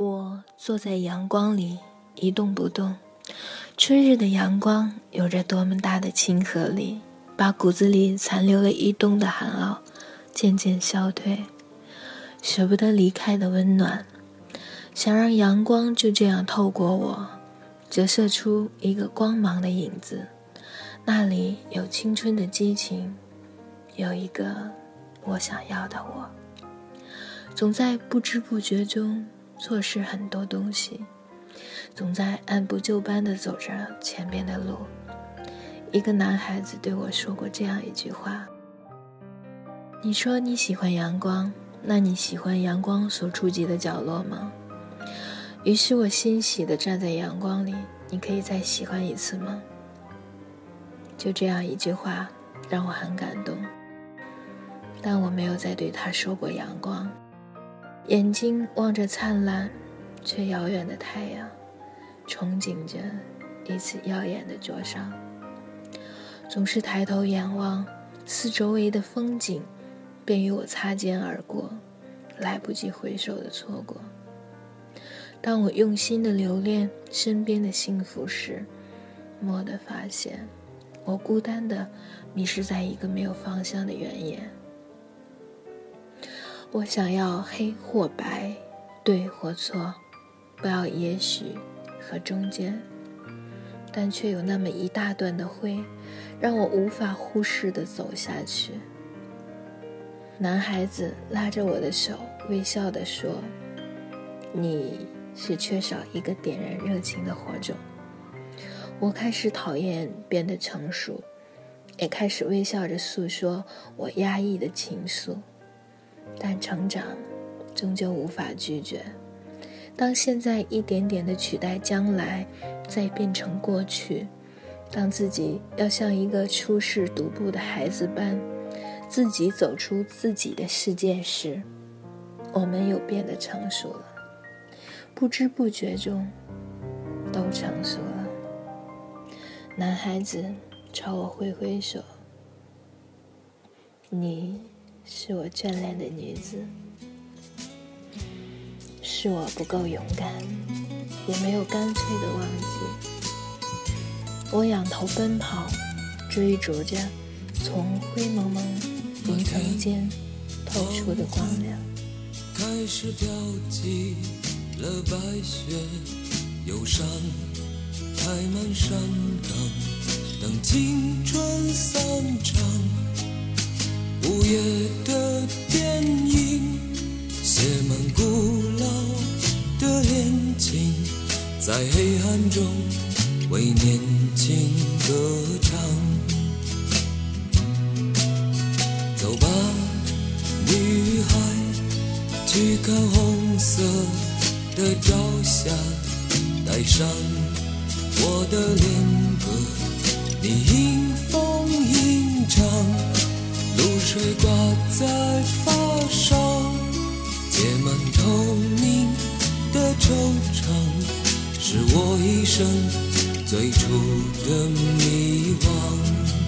我坐在阳光里一动不动。春日的阳光有着多么大的亲和力，把骨子里残留了一冬的寒傲渐渐消退，舍不得离开的温暖，想让阳光就这样透过我，折射出一个光芒的影子。那里有青春的激情，有一个我想要的我。总在不知不觉中错失很多东西，总在按部就班地走着前边的路。一个男孩子对我说过这样一句话：“你说你喜欢阳光，那你喜欢阳光所触及的角落吗？”于是我欣喜地站在阳光里。你可以再喜欢一次吗？就这样一句话，让我很感动。但我没有再对他说过阳光。眼睛望着灿烂却遥远的太阳，憧憬着一次耀眼的灼伤。总是抬头仰望，四周围的风景便与我擦肩而过，来不及回首的错过。当我用心的留恋身边的幸福时，蓦地发现，我孤单的迷失在一个没有方向的原野。我想要黑或白，对或错，不要也许和中间，但却有那么一大段的灰，让我无法忽视的走下去。男孩子拉着我的手，微笑的说：“你是缺少一个点燃热情的火种。”我开始讨厌变得成熟，也开始微笑着诉说我压抑的情愫。但成长，终究无法拒绝。当现在一点点的取代将来，再变成过去；当自己要像一个初试独步的孩子般，自己走出自己的世界时，我们又变得成熟了。不知不觉中，都成熟了。男孩子朝我挥挥手，你。是我眷恋的女子，是我不够勇敢，也没有干脆的忘记。我仰头奔跑，追逐着从灰蒙蒙云层间透出的光亮。开始飘起了白雪，忧伤开满山岗，等青春散场。午夜的电影写满古老的恋情，在黑暗中为年轻歌唱。走吧，女孩，去看红色的朝霞，带上我的恋歌，你水挂在发梢，结满透明的惆怅，是我一生最初的迷惘。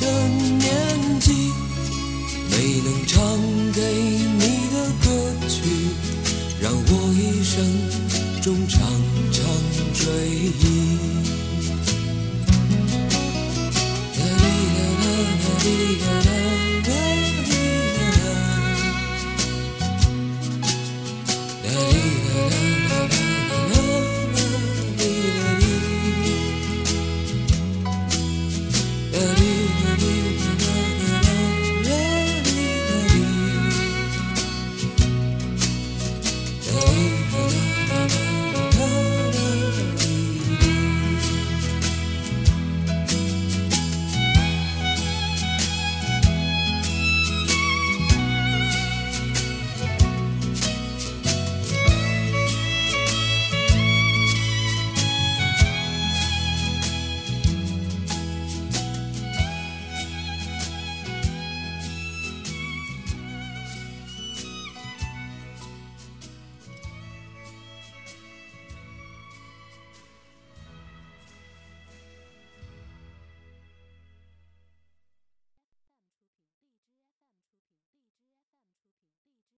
be.